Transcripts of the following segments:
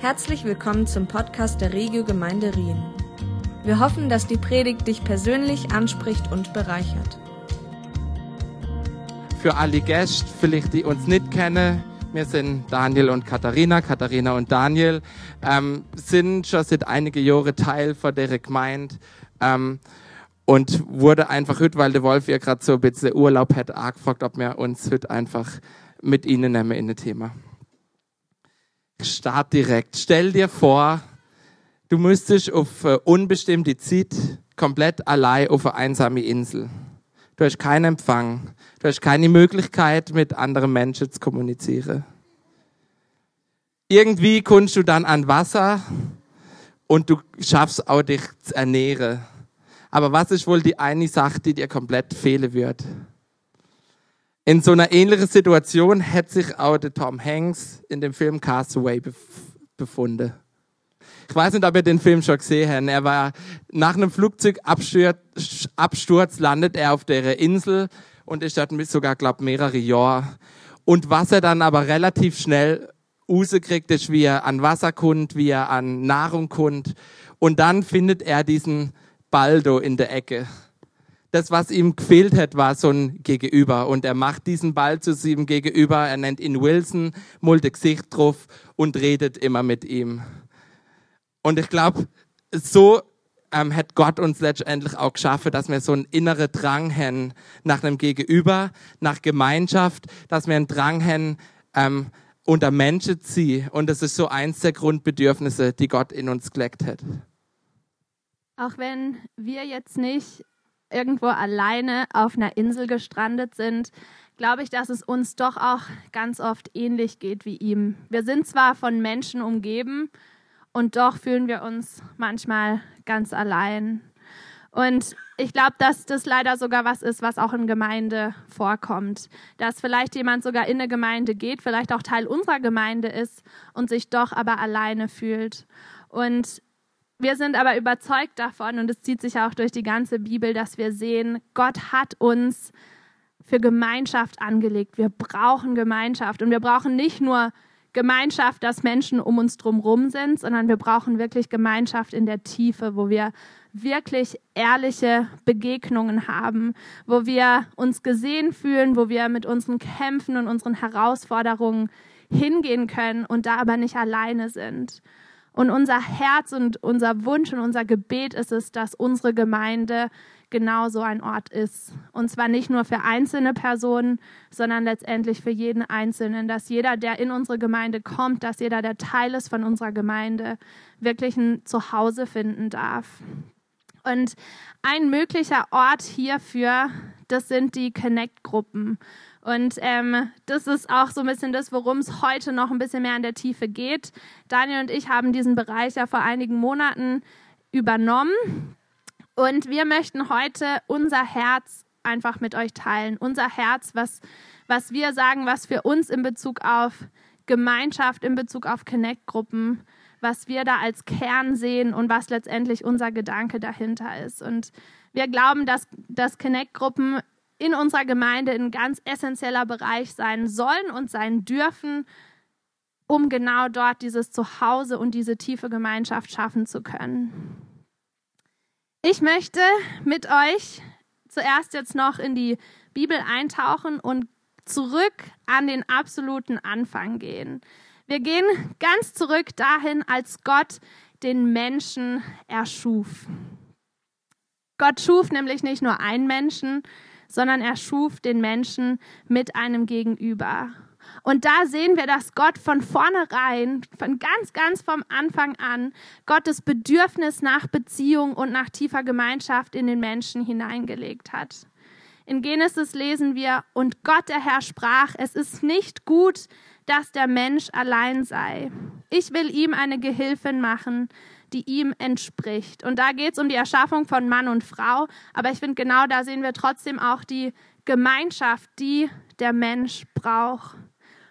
Herzlich willkommen zum Podcast der Regio Gemeinde Rien. Wir hoffen, dass die Predigt dich persönlich anspricht und bereichert. Für alle Gäste, vielleicht die uns nicht kennen, wir sind Daniel und Katharina, Katharina und Daniel, ähm, sind schon seit einigen Jahren Teil von der Gemeinde ähm, und wurde einfach heute, weil der Wolf ja gerade so ein bisschen Urlaub hat, angefragt, ob wir uns heute einfach mit ihnen nehmen in ein Thema. Start direkt. Stell dir vor, du müsstest auf unbestimmte Zeit komplett allein auf eine einsame Insel. Du hast keinen Empfang. Du hast keine Möglichkeit, mit anderen Menschen zu kommunizieren. Irgendwie kommst du dann an Wasser und du schaffst auch dich zu ernähren. Aber was ist wohl die eine Sache, die dir komplett fehlen wird? In so einer ähnlichen Situation hätte sich auch der Tom Hanks in dem Film Castaway befunden. Ich weiß nicht, ob ihr den Film schon gesehen habt. Er war nach einem Flugzeugabsturz Absturz landet er auf der Insel und ist dort sogar, glaube mehrere Jahre. Und was er dann aber relativ schnell rauskriegt, ist, wie er an Wasser kommt, wie er an Nahrung kommt. Und dann findet er diesen Baldo in der Ecke das, was ihm gefehlt hat, war so ein Gegenüber. Und er macht diesen Ball zu seinem Gegenüber. Er nennt ihn Wilson, mulde Gesicht drauf und redet immer mit ihm. Und ich glaube, so ähm, hat Gott uns letztendlich auch geschaffen, dass wir so einen inneren Drang haben nach einem Gegenüber, nach Gemeinschaft, dass wir einen Drang haben, ähm, unter Menschen ziehen. Und das ist so eins der Grundbedürfnisse, die Gott in uns gelegt hat. Auch wenn wir jetzt nicht irgendwo alleine auf einer Insel gestrandet sind, glaube ich, dass es uns doch auch ganz oft ähnlich geht wie ihm. Wir sind zwar von Menschen umgeben und doch fühlen wir uns manchmal ganz allein. Und ich glaube, dass das leider sogar was ist, was auch in Gemeinde vorkommt. Dass vielleicht jemand sogar in eine Gemeinde geht, vielleicht auch Teil unserer Gemeinde ist und sich doch aber alleine fühlt. Und wir sind aber überzeugt davon, und es zieht sich auch durch die ganze Bibel, dass wir sehen, Gott hat uns für Gemeinschaft angelegt. Wir brauchen Gemeinschaft. Und wir brauchen nicht nur Gemeinschaft, dass Menschen um uns drumherum sind, sondern wir brauchen wirklich Gemeinschaft in der Tiefe, wo wir wirklich ehrliche Begegnungen haben, wo wir uns gesehen fühlen, wo wir mit unseren Kämpfen und unseren Herausforderungen hingehen können und da aber nicht alleine sind. Und unser Herz und unser Wunsch und unser Gebet ist es, dass unsere Gemeinde genau so ein Ort ist. Und zwar nicht nur für einzelne Personen, sondern letztendlich für jeden Einzelnen, dass jeder, der in unsere Gemeinde kommt, dass jeder, der Teil ist von unserer Gemeinde, wirklich ein Zuhause finden darf. Und ein möglicher Ort hierfür, das sind die Connect-Gruppen. Und ähm, das ist auch so ein bisschen das, worum es heute noch ein bisschen mehr in der Tiefe geht. Daniel und ich haben diesen Bereich ja vor einigen Monaten übernommen. Und wir möchten heute unser Herz einfach mit euch teilen. Unser Herz, was, was wir sagen, was für uns in Bezug auf Gemeinschaft, in Bezug auf Connect-Gruppen, was wir da als Kern sehen und was letztendlich unser Gedanke dahinter ist. Und wir glauben, dass, dass Connect-Gruppen in unserer Gemeinde ein ganz essentieller Bereich sein sollen und sein dürfen, um genau dort dieses Zuhause und diese tiefe Gemeinschaft schaffen zu können. Ich möchte mit euch zuerst jetzt noch in die Bibel eintauchen und zurück an den absoluten Anfang gehen. Wir gehen ganz zurück dahin, als Gott den Menschen erschuf. Gott schuf nämlich nicht nur einen Menschen, sondern er schuf den Menschen mit einem Gegenüber. Und da sehen wir, dass Gott von vornherein, von ganz, ganz vom Anfang an, Gottes Bedürfnis nach Beziehung und nach tiefer Gemeinschaft in den Menschen hineingelegt hat. In Genesis lesen wir, und Gott der Herr sprach, es ist nicht gut, dass der Mensch allein sei. Ich will ihm eine Gehilfin machen, die ihm entspricht. Und da geht es um die Erschaffung von Mann und Frau. Aber ich finde, genau da sehen wir trotzdem auch die Gemeinschaft, die der Mensch braucht.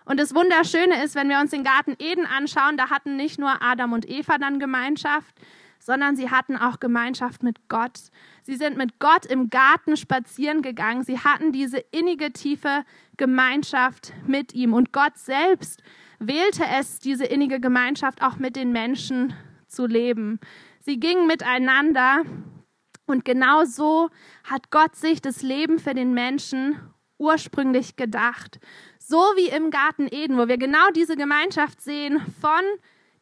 Und das Wunderschöne ist, wenn wir uns den Garten Eden anschauen, da hatten nicht nur Adam und Eva dann Gemeinschaft, sondern sie hatten auch Gemeinschaft mit Gott. Sie sind mit Gott im Garten spazieren gegangen. Sie hatten diese innige, tiefe Gemeinschaft mit ihm. Und Gott selbst wählte es, diese innige Gemeinschaft auch mit den Menschen zu leben. Sie gingen miteinander und genau so hat Gott sich das Leben für den Menschen ursprünglich gedacht. So wie im Garten Eden, wo wir genau diese Gemeinschaft sehen von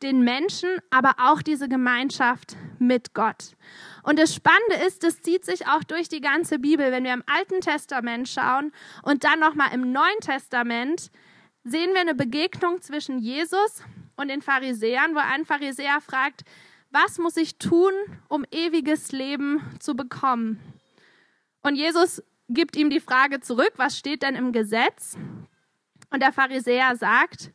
den Menschen, aber auch diese Gemeinschaft mit Gott. Und das Spannende ist, das zieht sich auch durch die ganze Bibel. Wenn wir im Alten Testament schauen und dann nochmal im Neuen Testament, sehen wir eine Begegnung zwischen Jesus und den Pharisäern, wo ein Pharisäer fragt, was muss ich tun, um ewiges Leben zu bekommen? Und Jesus gibt ihm die Frage zurück, was steht denn im Gesetz? Und der Pharisäer sagt,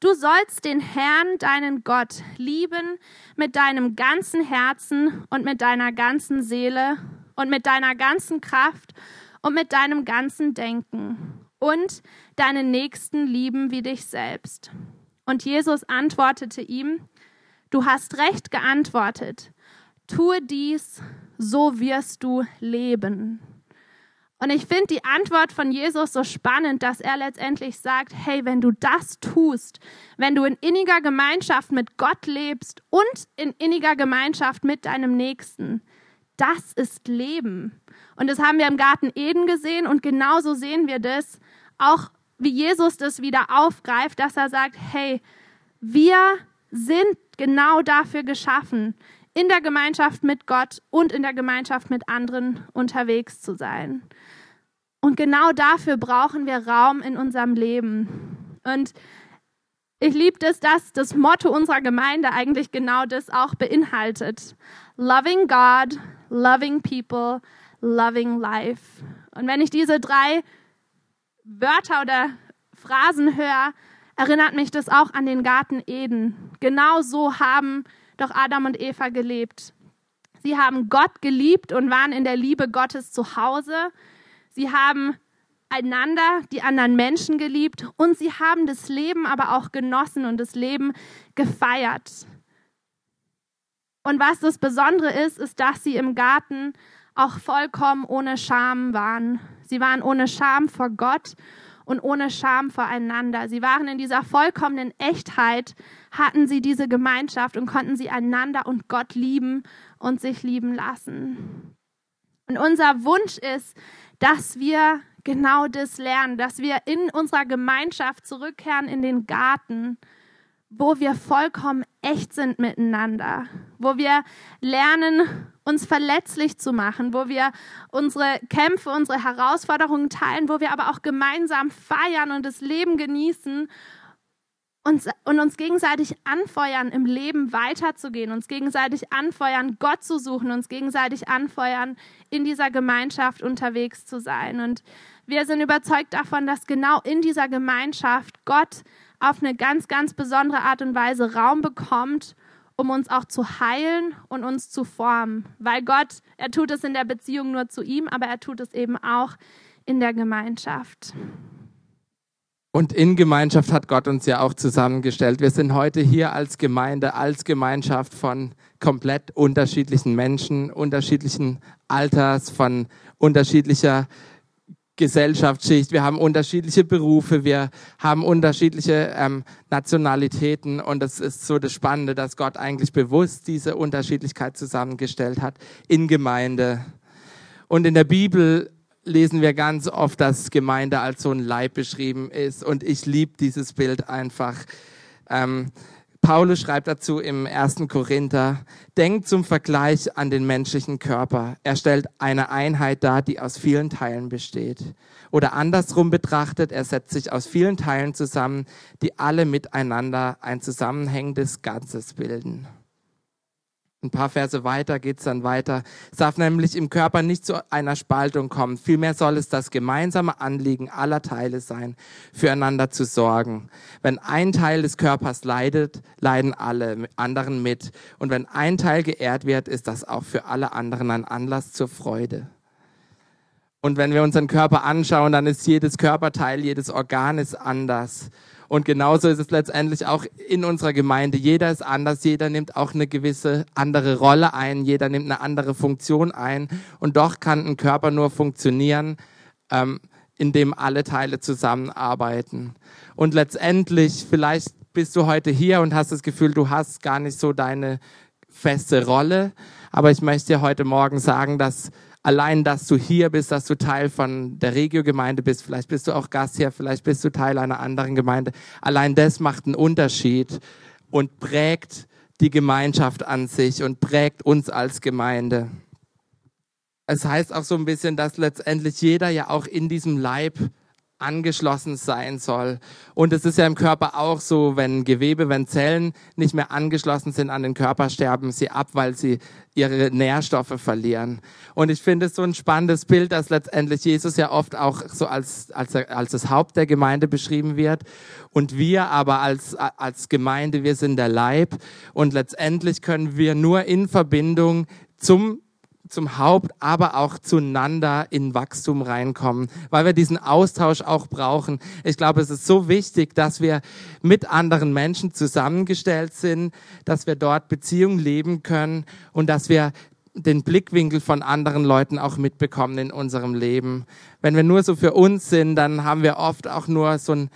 du sollst den Herrn, deinen Gott, lieben mit deinem ganzen Herzen und mit deiner ganzen Seele und mit deiner ganzen Kraft und mit deinem ganzen Denken und deinen Nächsten lieben wie dich selbst. Und Jesus antwortete ihm, du hast recht geantwortet, tue dies, so wirst du leben. Und ich finde die Antwort von Jesus so spannend, dass er letztendlich sagt, hey, wenn du das tust, wenn du in inniger Gemeinschaft mit Gott lebst und in inniger Gemeinschaft mit deinem Nächsten, das ist Leben. Und das haben wir im Garten Eden gesehen und genauso sehen wir das auch, wie Jesus das wieder aufgreift, dass er sagt, hey, wir sind genau dafür geschaffen, in der Gemeinschaft mit Gott und in der Gemeinschaft mit anderen unterwegs zu sein. Und genau dafür brauchen wir Raum in unserem Leben. Und ich liebe es, dass das Motto unserer Gemeinde eigentlich genau das auch beinhaltet. Loving God, loving people, loving life. Und wenn ich diese drei Wörter oder Phrasen höre, erinnert mich das auch an den Garten Eden. Genau so haben doch Adam und Eva gelebt. Sie haben Gott geliebt und waren in der Liebe Gottes zu Hause. Sie haben einander, die anderen Menschen geliebt und sie haben das Leben aber auch genossen und das Leben gefeiert. Und was das Besondere ist, ist, dass sie im Garten auch vollkommen ohne Scham waren. Sie waren ohne Scham vor Gott und ohne Scham voreinander. Sie waren in dieser vollkommenen Echtheit, hatten sie diese Gemeinschaft und konnten sie einander und Gott lieben und sich lieben lassen. Und unser Wunsch ist, dass wir genau das lernen, dass wir in unserer Gemeinschaft zurückkehren in den Garten, wo wir vollkommen echt sind miteinander, wo wir lernen, uns verletzlich zu machen, wo wir unsere Kämpfe, unsere Herausforderungen teilen, wo wir aber auch gemeinsam feiern und das Leben genießen und, und uns gegenseitig anfeuern, im Leben weiterzugehen, uns gegenseitig anfeuern, Gott zu suchen, uns gegenseitig anfeuern, in dieser Gemeinschaft unterwegs zu sein. Und wir sind überzeugt davon, dass genau in dieser Gemeinschaft Gott auf eine ganz, ganz besondere Art und Weise Raum bekommt, um uns auch zu heilen und uns zu formen. Weil Gott, er tut es in der Beziehung nur zu ihm, aber er tut es eben auch in der Gemeinschaft. Und in Gemeinschaft hat Gott uns ja auch zusammengestellt. Wir sind heute hier als Gemeinde, als Gemeinschaft von komplett unterschiedlichen Menschen, unterschiedlichen Alters, von unterschiedlicher Gesellschaftsschicht, wir haben unterschiedliche Berufe, wir haben unterschiedliche ähm, Nationalitäten und das ist so das Spannende, dass Gott eigentlich bewusst diese Unterschiedlichkeit zusammengestellt hat in Gemeinde. Und in der Bibel lesen wir ganz oft, dass Gemeinde als so ein Leib beschrieben ist und ich liebe dieses Bild einfach. Ähm, Paulus schreibt dazu im ersten Korinther, denkt zum Vergleich an den menschlichen Körper. Er stellt eine Einheit dar, die aus vielen Teilen besteht. Oder andersrum betrachtet, er setzt sich aus vielen Teilen zusammen, die alle miteinander ein zusammenhängendes Ganzes bilden. Ein paar Verse weiter geht's dann weiter. Es darf nämlich im Körper nicht zu einer Spaltung kommen. Vielmehr soll es das gemeinsame Anliegen aller Teile sein, füreinander zu sorgen. Wenn ein Teil des Körpers leidet, leiden alle anderen mit. Und wenn ein Teil geehrt wird, ist das auch für alle anderen ein Anlass zur Freude. Und wenn wir unseren Körper anschauen, dann ist jedes Körperteil, jedes Organ ist anders. Und genauso ist es letztendlich auch in unserer Gemeinde. Jeder ist anders, jeder nimmt auch eine gewisse andere Rolle ein, jeder nimmt eine andere Funktion ein. Und doch kann ein Körper nur funktionieren, ähm, in dem alle Teile zusammenarbeiten. Und letztendlich, vielleicht bist du heute hier und hast das Gefühl, du hast gar nicht so deine feste Rolle. Aber ich möchte dir heute Morgen sagen, dass allein, dass du hier bist, dass du Teil von der Regio-Gemeinde bist, vielleicht bist du auch Gast hier, vielleicht bist du Teil einer anderen Gemeinde. Allein das macht einen Unterschied und prägt die Gemeinschaft an sich und prägt uns als Gemeinde. Es heißt auch so ein bisschen, dass letztendlich jeder ja auch in diesem Leib angeschlossen sein soll. Und es ist ja im Körper auch so, wenn Gewebe, wenn Zellen nicht mehr angeschlossen sind an den Körper, sterben sie ab, weil sie ihre Nährstoffe verlieren. Und ich finde es so ein spannendes Bild, dass letztendlich Jesus ja oft auch so als, als, als das Haupt der Gemeinde beschrieben wird. Und wir aber als, als Gemeinde, wir sind der Leib. Und letztendlich können wir nur in Verbindung zum zum Haupt, aber auch zueinander in Wachstum reinkommen, weil wir diesen Austausch auch brauchen. Ich glaube, es ist so wichtig, dass wir mit anderen Menschen zusammengestellt sind, dass wir dort Beziehungen leben können und dass wir den Blickwinkel von anderen Leuten auch mitbekommen in unserem Leben. Wenn wir nur so für uns sind, dann haben wir oft auch nur so ein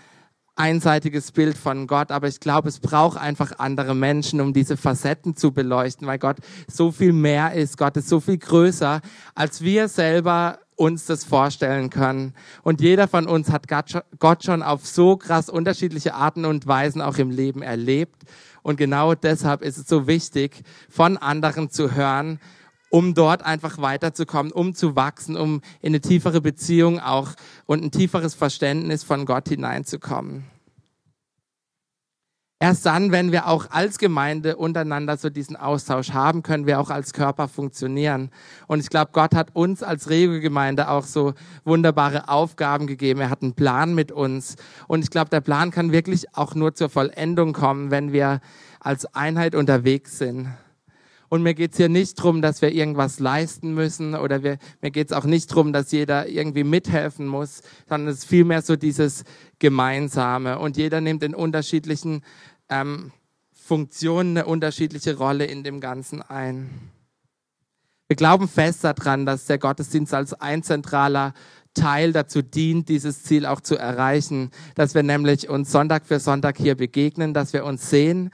einseitiges Bild von Gott, aber ich glaube, es braucht einfach andere Menschen, um diese Facetten zu beleuchten, weil Gott so viel mehr ist. Gott ist so viel größer, als wir selber uns das vorstellen können. Und jeder von uns hat Gott schon auf so krass unterschiedliche Arten und Weisen auch im Leben erlebt. Und genau deshalb ist es so wichtig, von anderen zu hören, um dort einfach weiterzukommen, um zu wachsen, um in eine tiefere Beziehung auch und ein tieferes Verständnis von Gott hineinzukommen. Erst dann, wenn wir auch als Gemeinde untereinander so diesen Austausch haben, können wir auch als Körper funktionieren. Und ich glaube, Gott hat uns als Regelgemeinde auch so wunderbare Aufgaben gegeben. Er hat einen Plan mit uns. Und ich glaube, der Plan kann wirklich auch nur zur Vollendung kommen, wenn wir als Einheit unterwegs sind. Und mir geht's hier nicht drum, dass wir irgendwas leisten müssen oder wir, mir geht's auch nicht drum, dass jeder irgendwie mithelfen muss, sondern es ist vielmehr so dieses Gemeinsame. Und jeder nimmt in unterschiedlichen ähm, Funktionen eine unterschiedliche Rolle in dem Ganzen ein. Wir glauben fest daran, dass der Gottesdienst als ein zentraler Teil dazu dient, dieses Ziel auch zu erreichen, dass wir nämlich uns Sonntag für Sonntag hier begegnen, dass wir uns sehen,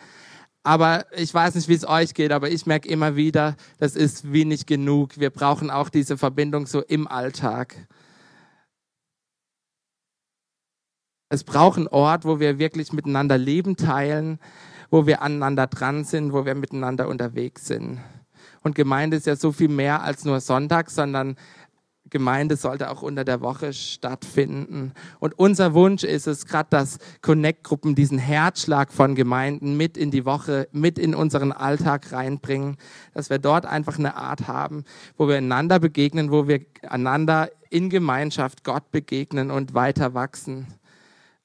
aber ich weiß nicht, wie es euch geht, aber ich merke immer wieder, das ist wenig genug. Wir brauchen auch diese Verbindung so im Alltag. Es braucht einen Ort, wo wir wirklich miteinander Leben teilen, wo wir aneinander dran sind, wo wir miteinander unterwegs sind. Und Gemeinde ist ja so viel mehr als nur Sonntag, sondern Gemeinde sollte auch unter der Woche stattfinden. Und unser Wunsch ist es, gerade dass Connect-Gruppen diesen Herzschlag von Gemeinden mit in die Woche, mit in unseren Alltag reinbringen, dass wir dort einfach eine Art haben, wo wir einander begegnen, wo wir einander in Gemeinschaft Gott begegnen und weiter wachsen.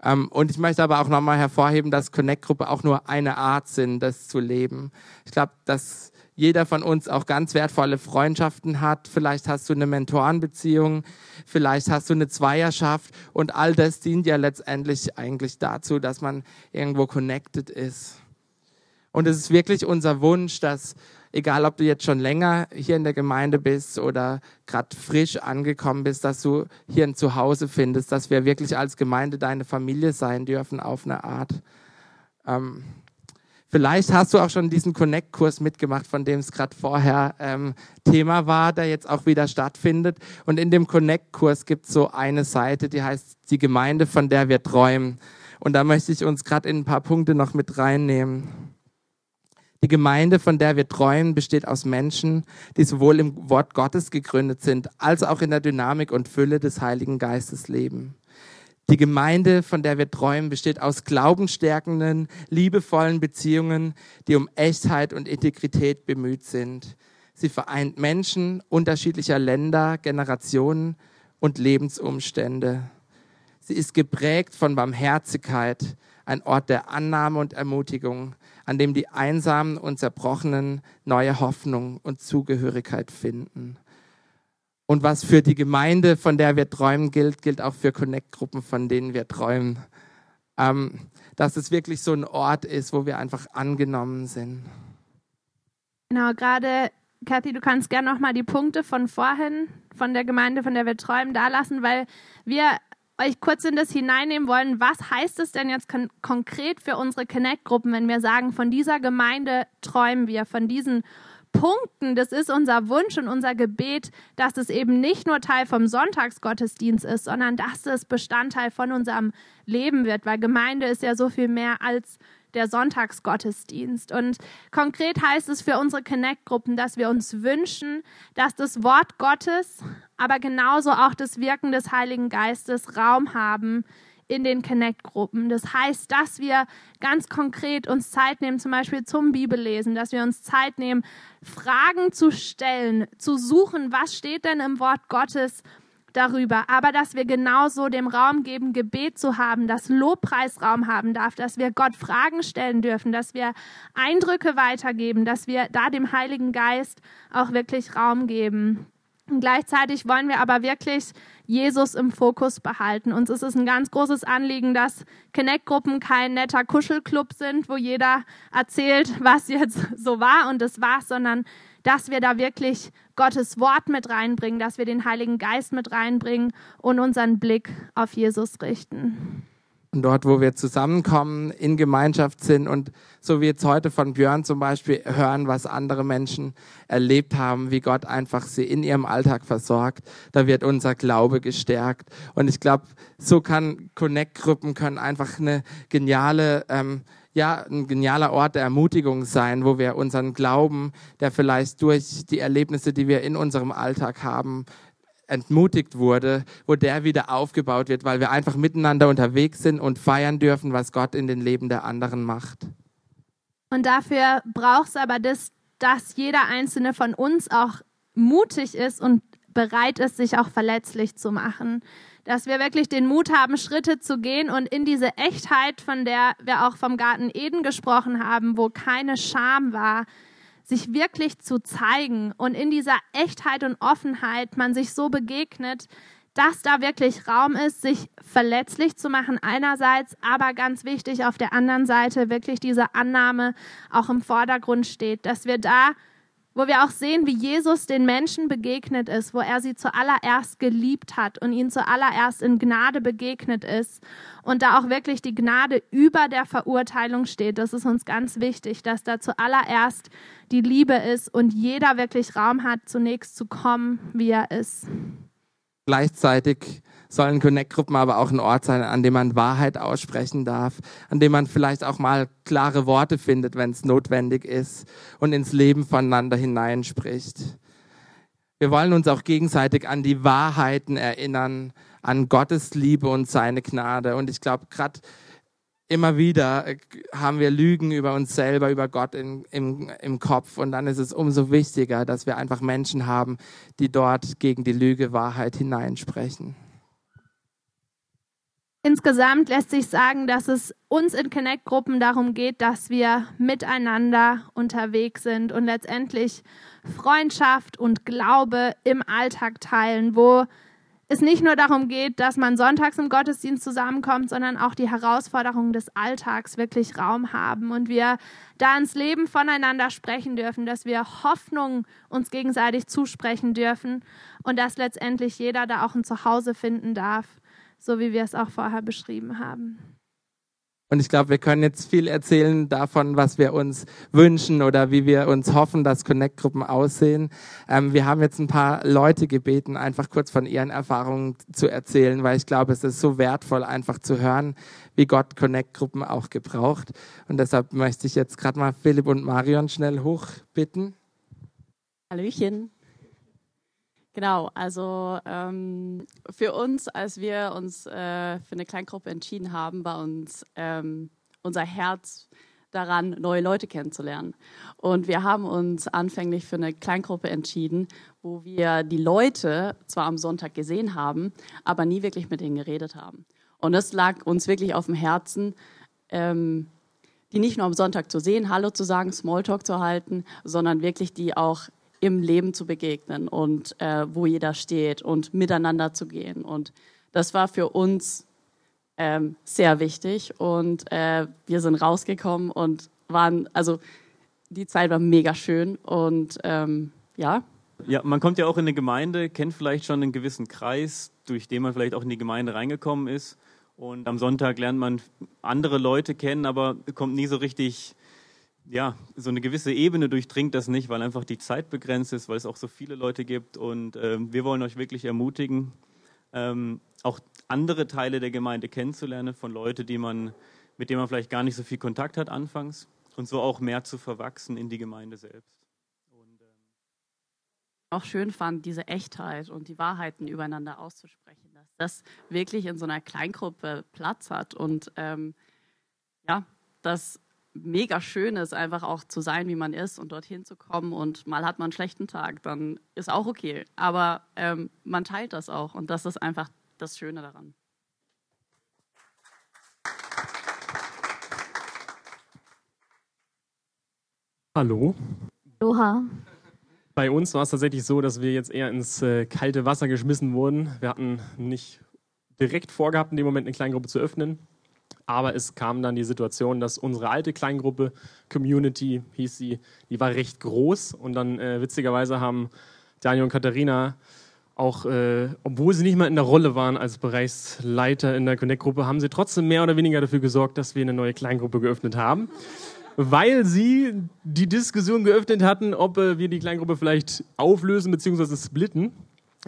Ähm, und ich möchte aber auch nochmal hervorheben, dass Connect-Gruppe auch nur eine Art sind, das zu leben. Ich glaube, dass jeder von uns auch ganz wertvolle Freundschaften hat. Vielleicht hast du eine Mentorenbeziehung, vielleicht hast du eine Zweierschaft und all das dient ja letztendlich eigentlich dazu, dass man irgendwo connected ist. Und es ist wirklich unser Wunsch, dass egal ob du jetzt schon länger hier in der Gemeinde bist oder gerade frisch angekommen bist, dass du hier ein Zuhause findest, dass wir wirklich als Gemeinde deine Familie sein dürfen auf eine Art. Ähm, Vielleicht hast du auch schon diesen Connect-Kurs mitgemacht, von dem es gerade vorher ähm, Thema war, der jetzt auch wieder stattfindet. Und in dem Connect-Kurs gibt es so eine Seite, die heißt die Gemeinde, von der wir träumen. Und da möchte ich uns gerade in ein paar Punkte noch mit reinnehmen. Die Gemeinde, von der wir träumen, besteht aus Menschen, die sowohl im Wort Gottes gegründet sind, als auch in der Dynamik und Fülle des Heiligen Geistes leben. Die Gemeinde, von der wir träumen, besteht aus glaubensstärkenden, liebevollen Beziehungen, die um Echtheit und Integrität bemüht sind. Sie vereint Menschen unterschiedlicher Länder, Generationen und Lebensumstände. Sie ist geprägt von Barmherzigkeit, ein Ort der Annahme und Ermutigung, an dem die Einsamen und Zerbrochenen neue Hoffnung und Zugehörigkeit finden. Und was für die Gemeinde, von der wir träumen, gilt, gilt auch für Connect-Gruppen, von denen wir träumen. Ähm, dass es wirklich so ein Ort ist, wo wir einfach angenommen sind. Genau, gerade, Kathy, du kannst gerne nochmal die Punkte von vorhin, von der Gemeinde, von der wir träumen, da lassen, weil wir euch kurz in das hineinnehmen wollen, was heißt es denn jetzt kon konkret für unsere Connect-Gruppen, wenn wir sagen, von dieser Gemeinde träumen wir, von diesen Punkten, das ist unser Wunsch und unser Gebet, dass es eben nicht nur Teil vom Sonntagsgottesdienst ist, sondern dass es Bestandteil von unserem Leben wird, weil Gemeinde ist ja so viel mehr als der Sonntagsgottesdienst. Und konkret heißt es für unsere Connect-Gruppen, dass wir uns wünschen, dass das Wort Gottes, aber genauso auch das Wirken des Heiligen Geistes Raum haben in den Connect-Gruppen. Das heißt, dass wir ganz konkret uns Zeit nehmen, zum Beispiel zum Bibellesen, dass wir uns Zeit nehmen, Fragen zu stellen, zu suchen, was steht denn im Wort Gottes darüber, aber dass wir genauso dem Raum geben, Gebet zu haben, dass Lobpreisraum haben darf, dass wir Gott Fragen stellen dürfen, dass wir Eindrücke weitergeben, dass wir da dem Heiligen Geist auch wirklich Raum geben. Und gleichzeitig wollen wir aber wirklich Jesus im Fokus behalten. Uns ist es ein ganz großes Anliegen, dass Connect-Gruppen kein netter Kuschelclub sind, wo jeder erzählt, was jetzt so war und das war's, sondern dass wir da wirklich Gottes Wort mit reinbringen, dass wir den Heiligen Geist mit reinbringen und unseren Blick auf Jesus richten. Und dort, wo wir zusammenkommen, in Gemeinschaft sind und so wie jetzt heute von Björn zum Beispiel hören, was andere Menschen erlebt haben, wie Gott einfach sie in ihrem Alltag versorgt, da wird unser Glaube gestärkt. Und ich glaube, so kann Connect-Gruppen können einfach eine geniale ähm, ja ein genialer Ort der Ermutigung sein, wo wir unseren Glauben, der vielleicht durch die Erlebnisse, die wir in unserem Alltag haben, entmutigt wurde, wo der wieder aufgebaut wird, weil wir einfach miteinander unterwegs sind und feiern dürfen, was Gott in den Leben der anderen macht. Und dafür braucht es aber das, dass jeder einzelne von uns auch mutig ist und bereit ist, sich auch verletzlich zu machen dass wir wirklich den Mut haben, Schritte zu gehen und in diese Echtheit, von der wir auch vom Garten Eden gesprochen haben, wo keine Scham war, sich wirklich zu zeigen und in dieser Echtheit und Offenheit man sich so begegnet, dass da wirklich Raum ist, sich verletzlich zu machen einerseits, aber ganz wichtig auf der anderen Seite wirklich diese Annahme auch im Vordergrund steht, dass wir da wo wir auch sehen, wie Jesus den Menschen begegnet ist, wo er sie zuallererst geliebt hat und ihnen zuallererst in Gnade begegnet ist und da auch wirklich die Gnade über der Verurteilung steht. Das ist uns ganz wichtig, dass da zuallererst die Liebe ist und jeder wirklich Raum hat, zunächst zu kommen, wie er ist. Gleichzeitig sollen Connect-Gruppen aber auch ein Ort sein, an dem man Wahrheit aussprechen darf, an dem man vielleicht auch mal klare Worte findet, wenn es notwendig ist und ins Leben voneinander hineinspricht. Wir wollen uns auch gegenseitig an die Wahrheiten erinnern, an Gottes Liebe und seine Gnade. Und ich glaube, gerade immer wieder äh, haben wir Lügen über uns selber, über Gott in, im, im Kopf. Und dann ist es umso wichtiger, dass wir einfach Menschen haben, die dort gegen die Lüge Wahrheit hineinsprechen. Insgesamt lässt sich sagen, dass es uns in Connect-Gruppen darum geht, dass wir miteinander unterwegs sind und letztendlich Freundschaft und Glaube im Alltag teilen, wo es nicht nur darum geht, dass man sonntags im Gottesdienst zusammenkommt, sondern auch die Herausforderungen des Alltags wirklich Raum haben und wir da ins Leben voneinander sprechen dürfen, dass wir Hoffnung uns gegenseitig zusprechen dürfen und dass letztendlich jeder da auch ein Zuhause finden darf so wie wir es auch vorher beschrieben haben. Und ich glaube, wir können jetzt viel erzählen davon, was wir uns wünschen oder wie wir uns hoffen, dass Connect-Gruppen aussehen. Ähm, wir haben jetzt ein paar Leute gebeten, einfach kurz von ihren Erfahrungen zu erzählen, weil ich glaube, es ist so wertvoll, einfach zu hören, wie Gott Connect-Gruppen auch gebraucht. Und deshalb möchte ich jetzt gerade mal Philipp und Marion schnell hochbitten. Hallöchen. Genau, also ähm, für uns, als wir uns äh, für eine Kleingruppe entschieden haben, war uns ähm, unser Herz daran, neue Leute kennenzulernen. Und wir haben uns anfänglich für eine Kleingruppe entschieden, wo wir die Leute zwar am Sonntag gesehen haben, aber nie wirklich mit ihnen geredet haben. Und es lag uns wirklich auf dem Herzen, ähm, die nicht nur am Sonntag zu sehen, Hallo zu sagen, Smalltalk zu halten, sondern wirklich die auch im Leben zu begegnen und äh, wo jeder steht und miteinander zu gehen. Und das war für uns ähm, sehr wichtig und äh, wir sind rausgekommen und waren, also die Zeit war mega schön und ähm, ja, Ja, man kommt ja auch in eine Gemeinde, kennt vielleicht schon einen gewissen Kreis, durch den man vielleicht auch in die Gemeinde reingekommen ist. Und am Sonntag lernt man andere Leute kennen, aber kommt nie so richtig, ja, so eine gewisse Ebene durchdringt das nicht, weil einfach die Zeit begrenzt ist, weil es auch so viele Leute gibt. Und äh, wir wollen euch wirklich ermutigen, ähm, auch andere Teile der Gemeinde kennenzulernen von Leuten, die man, mit denen man vielleicht gar nicht so viel Kontakt hat anfangs und so auch mehr zu verwachsen in die Gemeinde selbst. Und, ähm auch schön fand, diese Echtheit und die Wahrheiten übereinander auszusprechen, dass das wirklich in so einer Kleingruppe Platz hat und ähm, ja, das mega schön ist, einfach auch zu sein, wie man ist und dorthin zu kommen. Und mal hat man einen schlechten Tag, dann ist auch okay. Aber ähm, man teilt das auch und das ist einfach das Schöne daran. Hallo. Aloha. Bei uns war es tatsächlich so, dass wir jetzt eher ins äh, kalte Wasser geschmissen wurden. Wir hatten nicht direkt vorgehabt, in dem Moment eine Kleingruppe zu öffnen. Aber es kam dann die Situation, dass unsere alte Kleingruppe, Community hieß sie, die war recht groß. Und dann äh, witzigerweise haben Daniel und Katharina auch, äh, obwohl sie nicht mal in der Rolle waren als Bereichsleiter in der Connect-Gruppe, haben sie trotzdem mehr oder weniger dafür gesorgt, dass wir eine neue Kleingruppe geöffnet haben weil sie die Diskussion geöffnet hatten, ob äh, wir die Kleingruppe vielleicht auflösen bzw. splitten,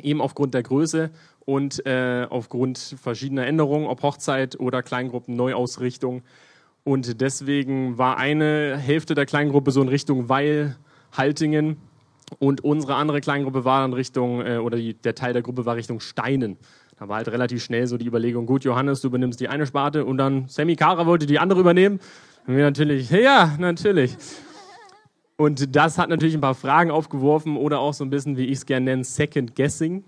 eben aufgrund der Größe und äh, aufgrund verschiedener Änderungen, ob Hochzeit oder Kleingruppen Neuausrichtung. Und deswegen war eine Hälfte der Kleingruppe so in Richtung Weil, Haltingen und unsere andere Kleingruppe war in Richtung, äh, oder die, der Teil der Gruppe war Richtung Steinen. Da war halt relativ schnell so die Überlegung, gut, Johannes, du übernimmst die eine Sparte und dann Sammy Kara wollte die andere übernehmen. Und wir natürlich, ja, natürlich. Und das hat natürlich ein paar Fragen aufgeworfen oder auch so ein bisschen, wie ich es gerne nenne, Second Guessing.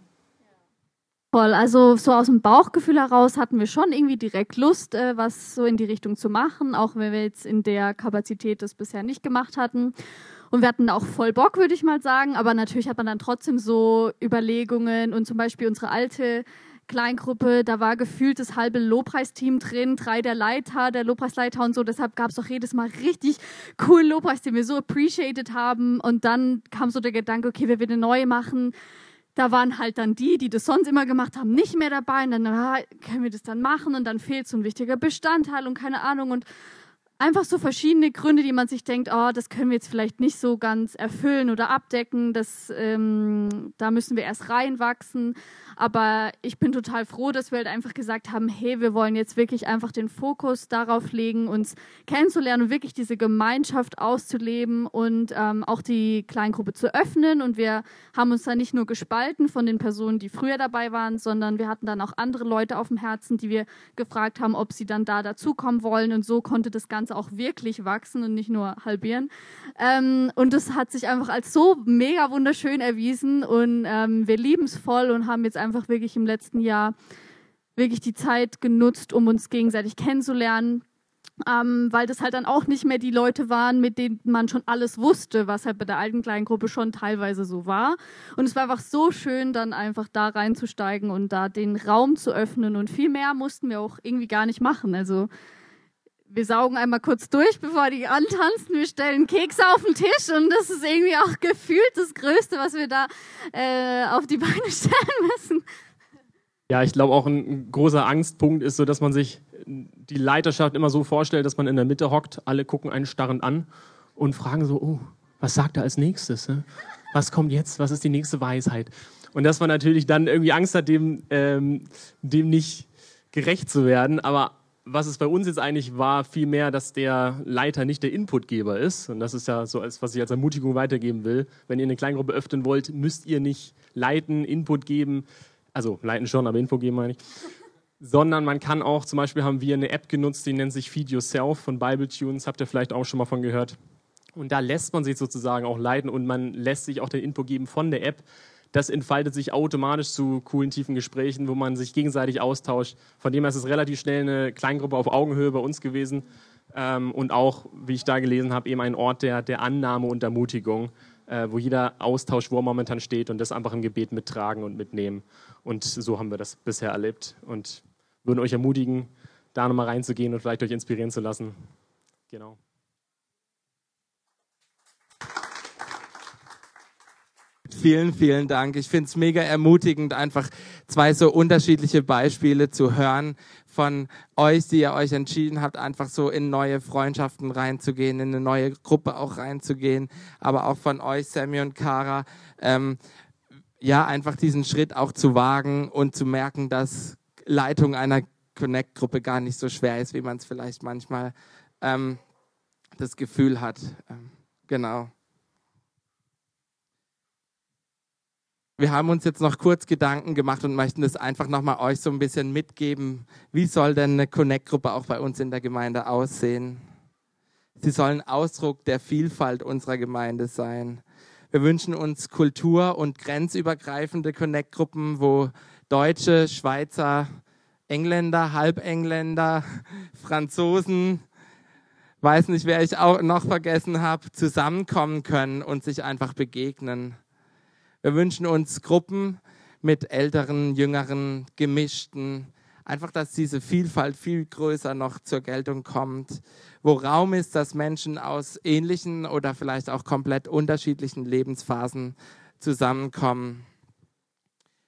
Voll, also so aus dem Bauchgefühl heraus hatten wir schon irgendwie direkt Lust, äh, was so in die Richtung zu machen, auch wenn wir jetzt in der Kapazität das bisher nicht gemacht hatten. Und wir hatten auch voll Bock, würde ich mal sagen, aber natürlich hat man dann trotzdem so Überlegungen und zum Beispiel unsere alte Kleingruppe, da war gefühlt das halbe Lobpreisteam drin, drei der Leiter, der Lobpreisleiter und so. Deshalb gab es doch jedes Mal richtig coolen Lobpreis, den wir so appreciated haben. Und dann kam so der Gedanke, okay, wir werden neu machen. Da waren halt dann die, die das sonst immer gemacht haben, nicht mehr dabei. Und dann ah, können wir das dann machen und dann fehlt so ein wichtiger Bestandteil und keine Ahnung. Und einfach so verschiedene Gründe, die man sich denkt, oh, das können wir jetzt vielleicht nicht so ganz erfüllen oder abdecken. Das, ähm, da müssen wir erst reinwachsen. Aber ich bin total froh, dass wir halt einfach gesagt haben, hey, wir wollen jetzt wirklich einfach den Fokus darauf legen, uns kennenzulernen und wirklich diese Gemeinschaft auszuleben und ähm, auch die Kleingruppe zu öffnen. Und wir haben uns da nicht nur gespalten von den Personen, die früher dabei waren, sondern wir hatten dann auch andere Leute auf dem Herzen, die wir gefragt haben, ob sie dann da dazukommen wollen. Und so konnte das Ganze auch wirklich wachsen und nicht nur halbieren. Ähm, und das hat sich einfach als so mega wunderschön erwiesen und ähm, wir lieben es voll und haben jetzt einfach wirklich im letzten Jahr wirklich die Zeit genutzt, um uns gegenseitig kennenzulernen. Ähm, weil das halt dann auch nicht mehr die Leute waren, mit denen man schon alles wusste, was halt bei der alten kleinen Gruppe schon teilweise so war. Und es war einfach so schön, dann einfach da reinzusteigen und da den Raum zu öffnen. Und viel mehr mussten wir auch irgendwie gar nicht machen. Also wir saugen einmal kurz durch, bevor die antanzen. Wir stellen Kekse auf den Tisch und das ist irgendwie auch gefühlt das Größte, was wir da äh, auf die Beine stellen müssen. Ja, ich glaube auch ein großer Angstpunkt ist so, dass man sich die Leiterschaft immer so vorstellt, dass man in der Mitte hockt, alle gucken einen starrend an und fragen so, oh, was sagt er als nächstes? Ne? Was kommt jetzt? Was ist die nächste Weisheit? Und dass man natürlich dann irgendwie Angst hat, dem, ähm, dem nicht gerecht zu werden, aber was es bei uns jetzt eigentlich war, vielmehr, dass der Leiter nicht der Inputgeber ist. Und das ist ja so, als, was ich als Ermutigung weitergeben will. Wenn ihr eine Kleingruppe öffnen wollt, müsst ihr nicht leiten, Input geben. Also leiten schon, aber Info geben meine ich. Sondern man kann auch, zum Beispiel haben wir eine App genutzt, die nennt sich Feed Yourself von Bible Tunes. Habt ihr vielleicht auch schon mal von gehört. Und da lässt man sich sozusagen auch leiten und man lässt sich auch den Input geben von der App das entfaltet sich automatisch zu coolen, tiefen Gesprächen, wo man sich gegenseitig austauscht. Von dem her ist es relativ schnell eine Kleingruppe auf Augenhöhe bei uns gewesen. Ähm, und auch, wie ich da gelesen habe, eben ein Ort der, der Annahme und Ermutigung, äh, wo jeder Austausch, wo er momentan steht und das einfach im Gebet mittragen und mitnehmen. Und so haben wir das bisher erlebt und würden euch ermutigen, da nochmal reinzugehen und vielleicht euch inspirieren zu lassen. Genau. Vielen, vielen Dank. Ich finde es mega ermutigend, einfach zwei so unterschiedliche Beispiele zu hören von euch, die ihr euch entschieden habt, einfach so in neue Freundschaften reinzugehen, in eine neue Gruppe auch reinzugehen, aber auch von euch, Sammy und Kara, ähm, ja, einfach diesen Schritt auch zu wagen und zu merken, dass Leitung einer Connect-Gruppe gar nicht so schwer ist, wie man es vielleicht manchmal ähm, das Gefühl hat. Ähm, genau. Wir haben uns jetzt noch kurz Gedanken gemacht und möchten das einfach nochmal euch so ein bisschen mitgeben. Wie soll denn eine Connect-Gruppe auch bei uns in der Gemeinde aussehen? Sie sollen Ausdruck der Vielfalt unserer Gemeinde sein. Wir wünschen uns kultur- und grenzübergreifende Connect-Gruppen, wo Deutsche, Schweizer, Engländer, Halbengländer, Franzosen, weiß nicht, wer ich auch noch vergessen habe, zusammenkommen können und sich einfach begegnen. Wir wünschen uns Gruppen mit älteren, jüngeren, gemischten, einfach, dass diese Vielfalt viel größer noch zur Geltung kommt, wo Raum ist, dass Menschen aus ähnlichen oder vielleicht auch komplett unterschiedlichen Lebensphasen zusammenkommen.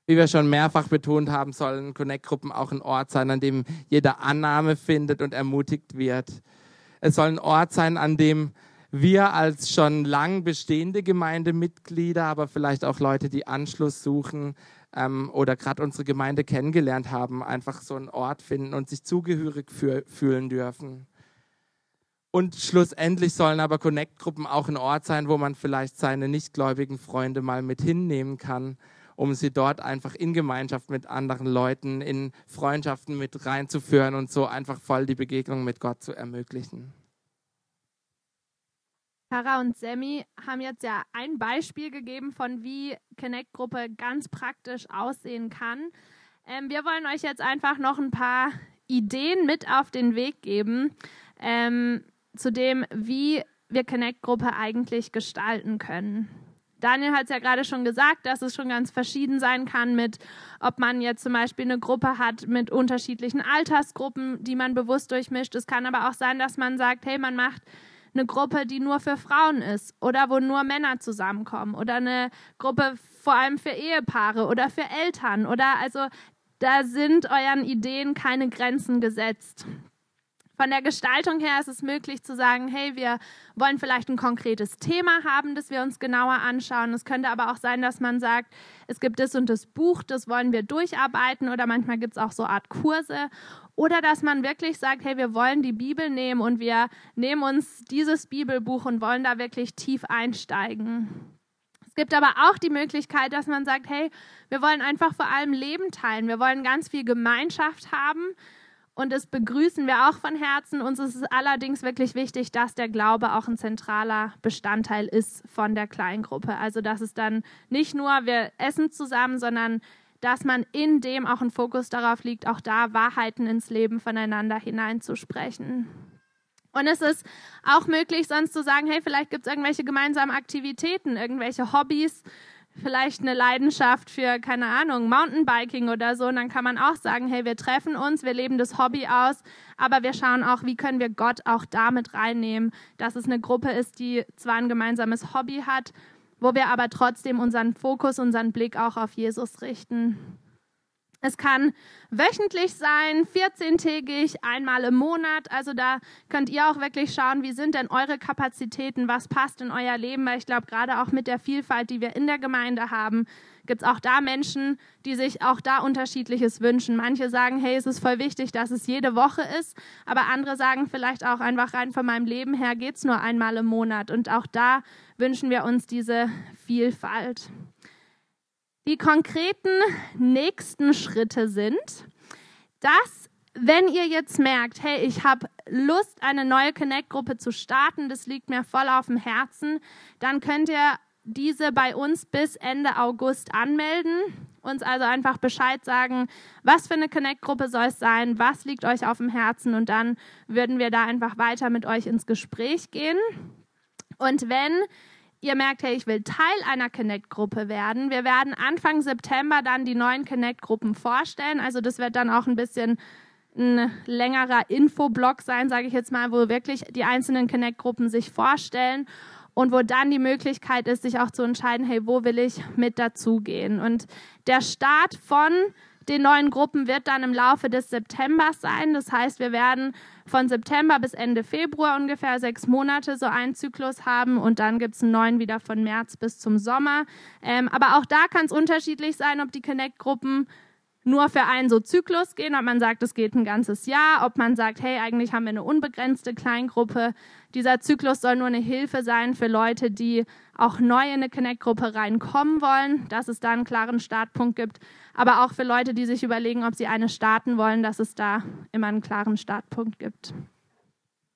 Wie wir schon mehrfach betont haben, sollen Connect-Gruppen auch ein Ort sein, an dem jeder Annahme findet und ermutigt wird. Es soll ein Ort sein, an dem wir als schon lang bestehende Gemeindemitglieder, aber vielleicht auch Leute, die Anschluss suchen ähm, oder gerade unsere Gemeinde kennengelernt haben, einfach so einen Ort finden und sich zugehörig für, fühlen dürfen. Und schlussendlich sollen aber Connect-Gruppen auch ein Ort sein, wo man vielleicht seine nichtgläubigen Freunde mal mit hinnehmen kann, um sie dort einfach in Gemeinschaft mit anderen Leuten, in Freundschaften mit reinzuführen und so einfach voll die Begegnung mit Gott zu ermöglichen. Kara und Sammy haben jetzt ja ein Beispiel gegeben von wie Connect-Gruppe ganz praktisch aussehen kann. Ähm, wir wollen euch jetzt einfach noch ein paar Ideen mit auf den Weg geben ähm, zu dem, wie wir Connect-Gruppe eigentlich gestalten können. Daniel hat es ja gerade schon gesagt, dass es schon ganz verschieden sein kann mit, ob man jetzt zum Beispiel eine Gruppe hat mit unterschiedlichen Altersgruppen, die man bewusst durchmischt. Es kann aber auch sein, dass man sagt, hey, man macht eine Gruppe, die nur für Frauen ist oder wo nur Männer zusammenkommen oder eine Gruppe vor allem für Ehepaare oder für Eltern oder also da sind euren Ideen keine Grenzen gesetzt. Von der Gestaltung her ist es möglich zu sagen, hey, wir wollen vielleicht ein konkretes Thema haben, das wir uns genauer anschauen. Es könnte aber auch sein, dass man sagt, es gibt das und das Buch, das wollen wir durcharbeiten oder manchmal gibt es auch so Art Kurse. Oder dass man wirklich sagt, hey, wir wollen die Bibel nehmen und wir nehmen uns dieses Bibelbuch und wollen da wirklich tief einsteigen. Es gibt aber auch die Möglichkeit, dass man sagt, hey, wir wollen einfach vor allem Leben teilen. Wir wollen ganz viel Gemeinschaft haben und das begrüßen wir auch von Herzen. Uns ist es allerdings wirklich wichtig, dass der Glaube auch ein zentraler Bestandteil ist von der Kleingruppe. Also dass es dann nicht nur wir essen zusammen, sondern dass man in dem auch ein Fokus darauf liegt, auch da Wahrheiten ins Leben voneinander hineinzusprechen. Und es ist auch möglich, sonst zu sagen, hey, vielleicht gibt es irgendwelche gemeinsamen Aktivitäten, irgendwelche Hobbys, vielleicht eine Leidenschaft für, keine Ahnung, Mountainbiking oder so. Und dann kann man auch sagen, hey, wir treffen uns, wir leben das Hobby aus, aber wir schauen auch, wie können wir Gott auch damit reinnehmen, dass es eine Gruppe ist, die zwar ein gemeinsames Hobby hat, wo wir aber trotzdem unseren Fokus, unseren Blick auch auf Jesus richten. Es kann wöchentlich sein, 14-tägig, einmal im Monat. Also da könnt ihr auch wirklich schauen, wie sind denn eure Kapazitäten, was passt in euer Leben, weil ich glaube, gerade auch mit der Vielfalt, die wir in der Gemeinde haben, gibt es auch da Menschen, die sich auch da unterschiedliches wünschen. Manche sagen, hey, es ist voll wichtig, dass es jede Woche ist, aber andere sagen vielleicht auch einfach rein von meinem Leben her geht es nur einmal im Monat. Und auch da wünschen wir uns diese Vielfalt. Die konkreten nächsten Schritte sind, dass wenn ihr jetzt merkt, hey, ich habe Lust, eine neue Connect-Gruppe zu starten, das liegt mir voll auf dem Herzen, dann könnt ihr diese bei uns bis Ende August anmelden, uns also einfach Bescheid sagen, was für eine Connect-Gruppe soll es sein, was liegt euch auf dem Herzen und dann würden wir da einfach weiter mit euch ins Gespräch gehen. Und wenn ihr merkt, hey, ich will Teil einer Connect-Gruppe werden. Wir werden Anfang September dann die neuen Connect-Gruppen vorstellen. Also das wird dann auch ein bisschen ein längerer Infoblock sein, sage ich jetzt mal, wo wirklich die einzelnen Connect-Gruppen sich vorstellen. Und wo dann die Möglichkeit ist, sich auch zu entscheiden, hey, wo will ich mit dazugehen? Und der Start von den neuen Gruppen wird dann im Laufe des Septembers sein. Das heißt, wir werden von September bis Ende Februar ungefähr sechs Monate so einen Zyklus haben und dann gibt es einen neuen wieder von März bis zum Sommer. Ähm, aber auch da kann es unterschiedlich sein, ob die Connect-Gruppen nur für einen so Zyklus gehen, ob man sagt, es geht ein ganzes Jahr, ob man sagt, hey, eigentlich haben wir eine unbegrenzte Kleingruppe. Dieser Zyklus soll nur eine Hilfe sein für Leute, die auch neu in eine Connect-Gruppe reinkommen wollen, dass es da einen klaren Startpunkt gibt, aber auch für Leute, die sich überlegen, ob sie eine starten wollen, dass es da immer einen klaren Startpunkt gibt.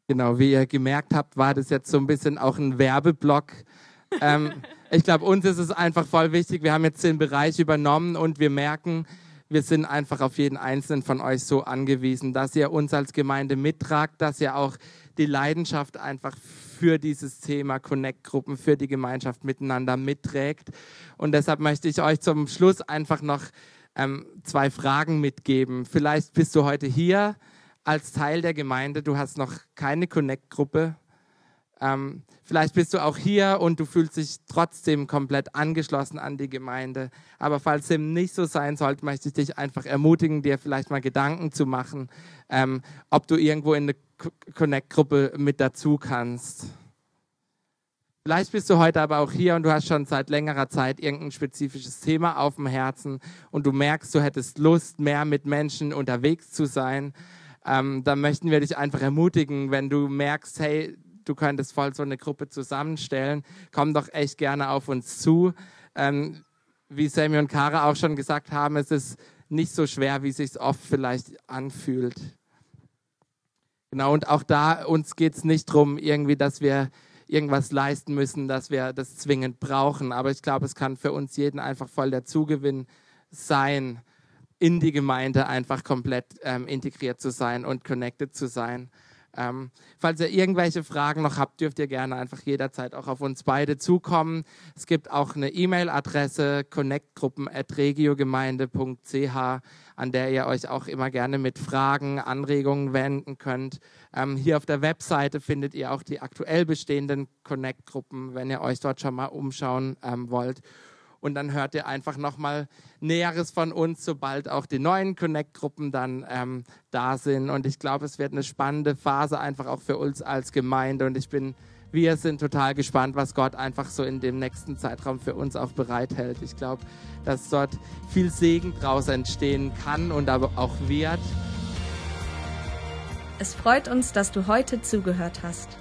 Genau, wie ihr gemerkt habt, war das jetzt so ein bisschen auch ein Werbeblock. ähm, ich glaube, uns ist es einfach voll wichtig. Wir haben jetzt den Bereich übernommen und wir merken, wir sind einfach auf jeden einzelnen von euch so angewiesen, dass ihr uns als Gemeinde mittragt, dass ihr auch die Leidenschaft einfach für dieses Thema Connect-Gruppen, für die Gemeinschaft miteinander mitträgt. Und deshalb möchte ich euch zum Schluss einfach noch ähm, zwei Fragen mitgeben. Vielleicht bist du heute hier als Teil der Gemeinde, du hast noch keine Connect-Gruppe ähm, vielleicht bist du auch hier und du fühlst dich trotzdem komplett angeschlossen an die Gemeinde. Aber falls dem nicht so sein sollte, möchte ich dich einfach ermutigen, dir vielleicht mal Gedanken zu machen, ähm, ob du irgendwo in eine Connect-Gruppe mit dazu kannst. Vielleicht bist du heute aber auch hier und du hast schon seit längerer Zeit irgendein spezifisches Thema auf dem Herzen und du merkst, du hättest Lust, mehr mit Menschen unterwegs zu sein. Ähm, dann möchten wir dich einfach ermutigen, wenn du merkst, hey, du könntest voll so eine Gruppe zusammenstellen, komm doch echt gerne auf uns zu. Ähm, wie Sammy und Kara auch schon gesagt haben, es ist nicht so schwer, wie es sich oft vielleicht anfühlt. Genau, und auch da, uns geht es nicht darum, irgendwie, dass wir irgendwas leisten müssen, dass wir das zwingend brauchen. Aber ich glaube, es kann für uns jeden einfach voll der Zugewinn sein, in die Gemeinde einfach komplett ähm, integriert zu sein und connected zu sein. Ähm, falls ihr irgendwelche Fragen noch habt, dürft ihr gerne einfach jederzeit auch auf uns beide zukommen. Es gibt auch eine E-Mail-Adresse connectgruppen.regiogemeinde.ch, an der ihr euch auch immer gerne mit Fragen, Anregungen wenden könnt. Ähm, hier auf der Webseite findet ihr auch die aktuell bestehenden Connect-Gruppen, wenn ihr euch dort schon mal umschauen ähm, wollt und dann hört ihr einfach nochmal Näheres von uns, sobald auch die neuen Connect-Gruppen dann ähm, da sind. Und ich glaube, es wird eine spannende Phase einfach auch für uns als Gemeinde. Und ich bin, wir sind total gespannt, was Gott einfach so in dem nächsten Zeitraum für uns auch bereithält. Ich glaube, dass dort viel Segen draus entstehen kann und aber auch wird. Es freut uns, dass du heute zugehört hast.